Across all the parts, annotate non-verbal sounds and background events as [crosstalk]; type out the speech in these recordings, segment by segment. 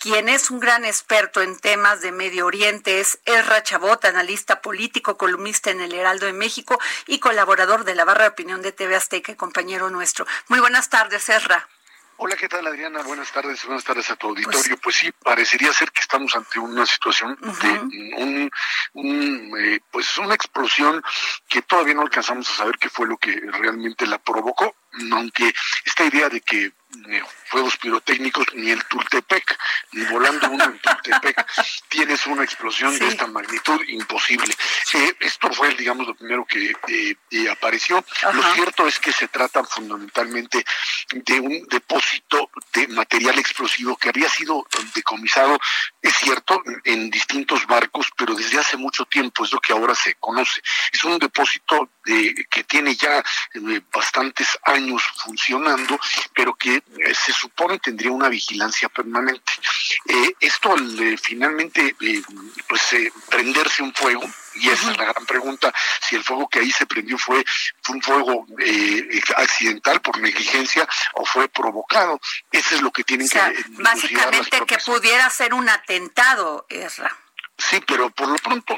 Quien es un gran experto en temas de Medio Oriente es Erra Chabot, analista político, columnista en el Heraldo de México y colaborador de la barra de opinión de TV Azteca, compañero nuestro. Muy buenas tardes, Erra. Hola, ¿qué tal Adriana? Buenas tardes, buenas tardes a tu auditorio. Pues, sí, parecería ser que estamos ante una situación de un, eh, pues una explosión que todavía no alcanzamos a saber qué fue lo que realmente la provocó, aunque esta idea de que ni fuegos pirotécnicos, ni el Tultepec, volando uno en Tultepec, [laughs] tienes una explosión de esta magnitud imposible. Eh, esto fue, digamos, lo primero que eh, eh, apareció. Lo cierto es que se trata fundamentalmente de un depósito de material explosivo que había sido decomisado, es cierto, en distintos barcos, pero desde hace mucho tiempo, es lo que ahora se conoce. Es un depósito de, que tiene ya bastantes años funcionando, pero que se supone tendría una vigilancia permanente. Eh, esto al finalmente eh, pues prenderse un fuego y esa es la gran pregunta si el fuego que ahí se prendió fue, fue un fuego accidental por negligencia o fue provocado. Ese es lo que tienen que básicamente que pudiera ser un atentado Esra Sí, pero por lo pronto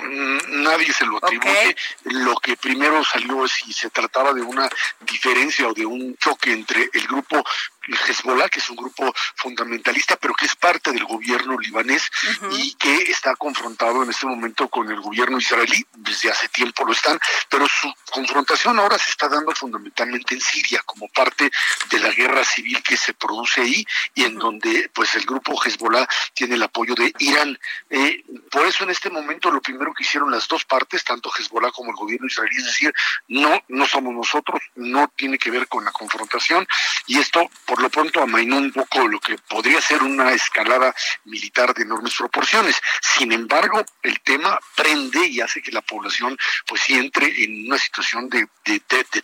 nadie se lo atribuye. Lo que primero salió es si se trataba de una diferencia o de un choque entre el grupo Hezbollah, que es un grupo fundamentalista, pero que es parte del gobierno libanés y que está confrontado en este momento con el gobierno israelí, desde hace tiempo lo están, pero su confrontación ahora se está dando fundamentalmente en Siria, como parte de la guerra civil que se produce ahí y en donde pues el grupo Hezbollah tiene el apoyo de Irán. Eh, por eso en este momento lo primero que hicieron las dos partes, tanto Hezbollah como el gobierno israelí, es decir, no, no somos nosotros, no tiene que ver con la confrontación y esto por lo pronto amainó un poco lo que podría ser una escalada militar de enormes proporciones. Sin embargo, el tema prende y hace que la población pues entre en una situación de,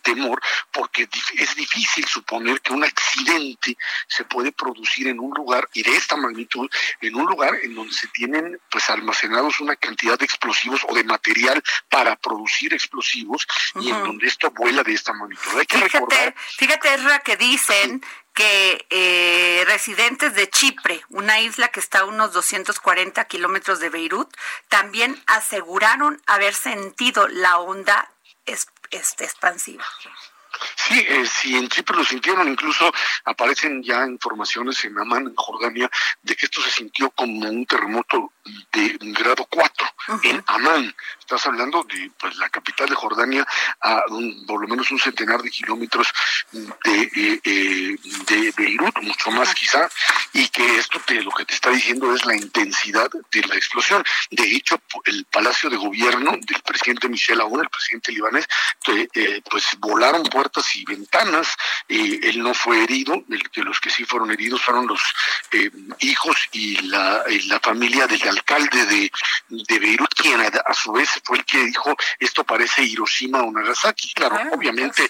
temor porque es difícil suponer que un accidente se puede producir en un lugar y de esta magnitud en un lugar en donde se tienen pues almacenados una cantidad de explosivos o de material para producir explosivos y en donde esto vuela de esta magnitud. Hay que fíjate, recordar fíjate, que dicen que eh, residentes de Chipre, una isla que está a unos 240 kilómetros de Beirut, también aseguraron haber sentido la onda este, expansiva. Sí, eh, si en Chipre lo sintieron, incluso aparecen ya informaciones en Amán, en Jordania, de que esto se sintió como un terremoto de grado 4 en Amán. Estás hablando de pues, la capital de Jordania a por lo menos un centenar de kilómetros de, eh, eh, de mucho más quizá, y que esto te, lo que te está diciendo es la intensidad de la explosión. De hecho, el Palacio de Gobierno del presidente Michel Aoun, el presidente libanés, eh, pues volaron puertas y ventanas. él no fue herido, el, de los que sí fueron heridos fueron los hijos y la, y la familia del alcalde de, de Beirut, quien a, su vez fue el que dijo esto parece Hiroshima o Nagasaki. Claro, ah, obviamente,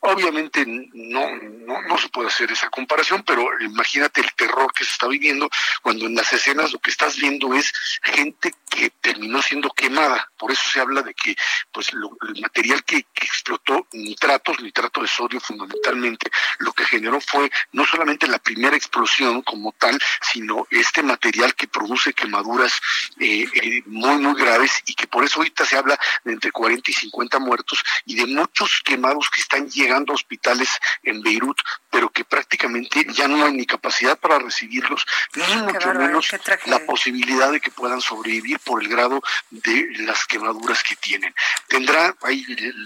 obviamente no, no, no se puede hacer esa comparación, pero imagínate el terror que se está viviendo cuando en las escenas lo que estás viendo es gente que terminó siendo quemada. Por eso se habla de que pues el material que, que explotó, nitratos, nitrato de sodio fundamentalmente, lo que generó fue no solamente la primera explosión como tal, sino este material que produce quemaduras eh, eh, muy, muy graves y que por eso ahorita se habla de entre 40 y 50 muertos y de muchos quemados que están llegando a hospitales en Beirut, pero que prácticamente ya no hay ni capacidad para recibirlos, ni mucho menos la posibilidad de que puedan sobrevivir por el grado de las quemaduras que tienen. Tendrá, hay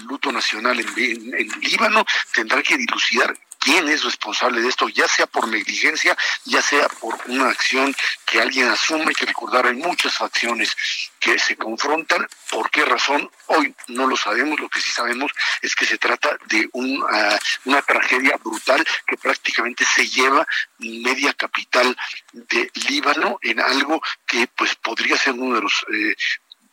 luto nacional en, en Líbano, tendrá que dilucidar quién es responsable de esto, ya sea por negligencia, ya sea por una acción que alguien asume. Hay que recordar, hay muchas facciones que se confrontan. ¿Por qué razón? Hoy no lo sabemos. Lo que sí sabemos es que se trata de una, una tragedia brutal que prácticamente se lleva media capital de Líbano en algo que pues podría ser uno de los eh,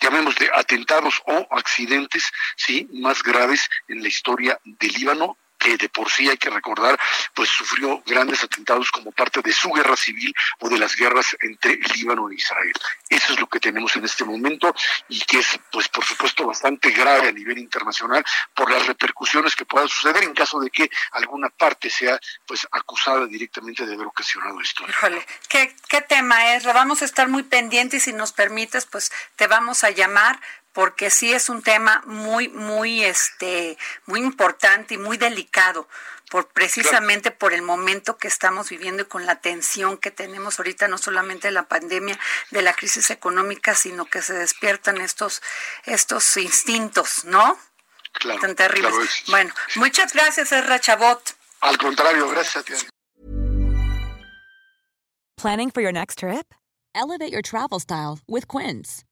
llamémosle atentados o accidentes sí más graves en la historia de Líbano que de por sí hay que recordar, pues sufrió grandes atentados como parte de su guerra civil o de las guerras entre Líbano e Israel. Eso es lo que tenemos en este momento y que es, pues por supuesto, bastante grave a nivel internacional por las repercusiones que puedan suceder en caso de que alguna parte sea, pues, acusada directamente de haber ocasionado esto. ¿qué, qué tema es? Vamos a estar muy pendientes y si nos permites, pues, te vamos a llamar porque sí es un tema muy, muy, este, muy importante y muy delicado, por precisamente por el momento que estamos viviendo y con la tensión que tenemos ahorita, no solamente de la pandemia, de la crisis económica, sino que se despiertan estos, estos instintos, ¿no? Claro, Tan terribles. Bueno, muchas gracias, Erra Chabot. Al contrario, gracias a ti. Planning for your next trip? Elevate your travel style with Quince.